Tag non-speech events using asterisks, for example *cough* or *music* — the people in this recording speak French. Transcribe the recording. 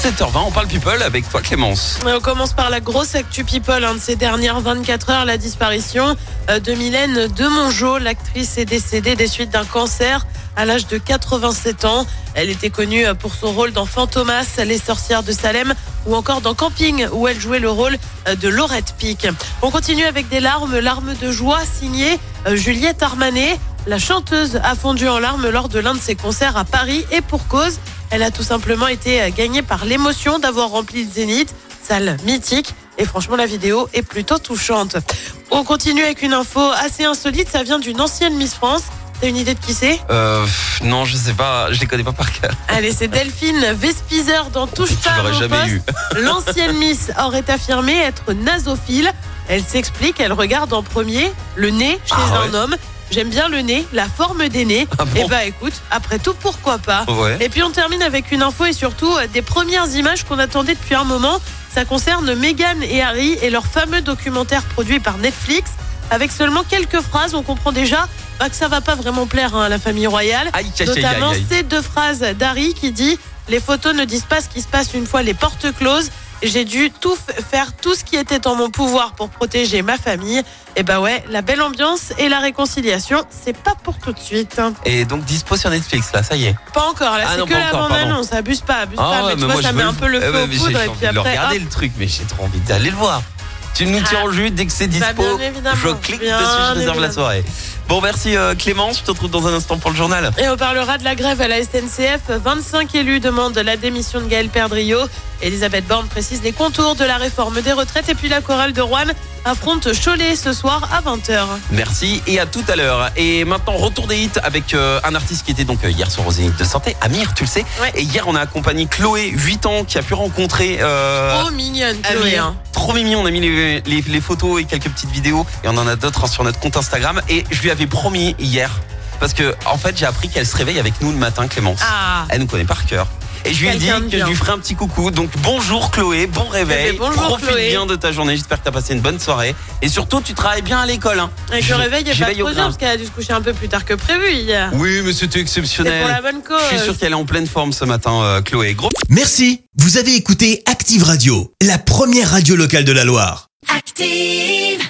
7h20, on parle people avec toi Clémence. On commence par la grosse actu people hein, de ces dernières 24 heures, la disparition euh, de Mylène Demongeau. L'actrice est décédée des suites d'un cancer à l'âge de 87 ans. Elle était connue euh, pour son rôle dans Fantomas, Les sorcières de Salem ou encore dans Camping où elle jouait le rôle euh, de Laurette Pic. On continue avec des larmes, larmes de joie signées euh, Juliette Armanet. La chanteuse a fondu en larmes lors de l'un de ses concerts à Paris et pour cause, elle a tout simplement été euh, gagnée par l'émotion d'avoir rempli le Zénith, salle mythique. Et franchement, la vidéo est plutôt touchante. On continue avec une info assez insolite. Ça vient d'une ancienne Miss France. T'as une idée de qui c'est? Euh, non, je sais pas, je les connais pas par cœur. Allez, c'est Delphine Vespizer dans *laughs* Touche pas à jamais eu. *laughs* L'ancienne Miss aurait affirmé être nasophile. Elle s'explique, elle regarde en premier le nez chez Ah un ouais. homme. J'aime bien le nez, la forme des nez. Ah bon Et bah écoute, après tout, pourquoi pas Ouais. Et puis on termine avec une info et surtout euh, des premières images qu'on attendait depuis un moment. Ça concerne Meghan et Harry et leur fameux documentaire produit par Netflix. Avec seulement quelques phrases, on comprend déjà bah, que ça va pas vraiment plaire hein, à la famille royale. Aïe, aïe, Notamment aïe. ces deux phrases d'Harry qui dit Les photos ne disent pas ce qui se passe une fois les portes closes. J'ai dû tout faire tout ce qui était en mon pouvoir pour protéger ma famille. Et bah ouais, la belle ambiance et la réconciliation, c'est pas pour tout de suite. Et donc dispo sur Netflix là, ça y est. Pas encore, là Ah c'est que pas la bande annonce. Abuse pas, abuse Ah pas. ouais, Mais tu mais vois, moi, ça met un peu le eh feu aux poudres. Et puis après, regarder hop, le truc, mais j'ai trop envie d'aller le voir. Tu nous tiens Ah. en jus dès que c'est dispo. Bah, je clique bien dessus, je réserve la soirée. Bon, merci euh, Clémence, je te retrouve dans un instant pour le journal. Et on parlera de la grève à la SNCF. 25 élus demandent la démission de Gaël Perdriau. Elisabeth Borne précise les contours de la réforme des retraites. Et puis la chorale de Rouen affronte Cholet ce soir à 20h. Merci et à tout à l'heure. Et maintenant, retour des hits avec euh, un artiste qui était donc euh, hier sur Zénith de Santé, Amir, tu le sais. Ouais. Et hier, on a accompagné Chloé, 8 ans, qui a pu rencontrer. euh, Oh mignonne, Chloé. Amir. hein. Trop mimi, on a mis les, les- les photos et quelques petites vidéos et on en a d'autres hein, sur notre compte Instagram. Et je lui avais promis hier, parce que en fait j'ai appris qu'elle se réveille avec nous le matin, Clémence. Ah, Elle nous connaît par cœur. Et je lui ai dit que je lui ferai un petit coucou. Donc bonjour Chloé, bon réveil. Bonjour, Profite Chloé. bien de ta journée. J'espère que tu as passé une bonne soirée. Et surtout, tu travailles bien à l'école. hein. avec Je- le réveil, il n'y a je pas trop dur parce qu'elle a dû se coucher un peu plus tard que prévu hier. Oui, mais c'était C'est exceptionnel. pour la bonne cause. Je suis sûr qu'elle est en pleine forme ce matin, euh, Chloé. Gros Merci, vous avez écouté Active Radio, la première radio locale de la Loire. Active.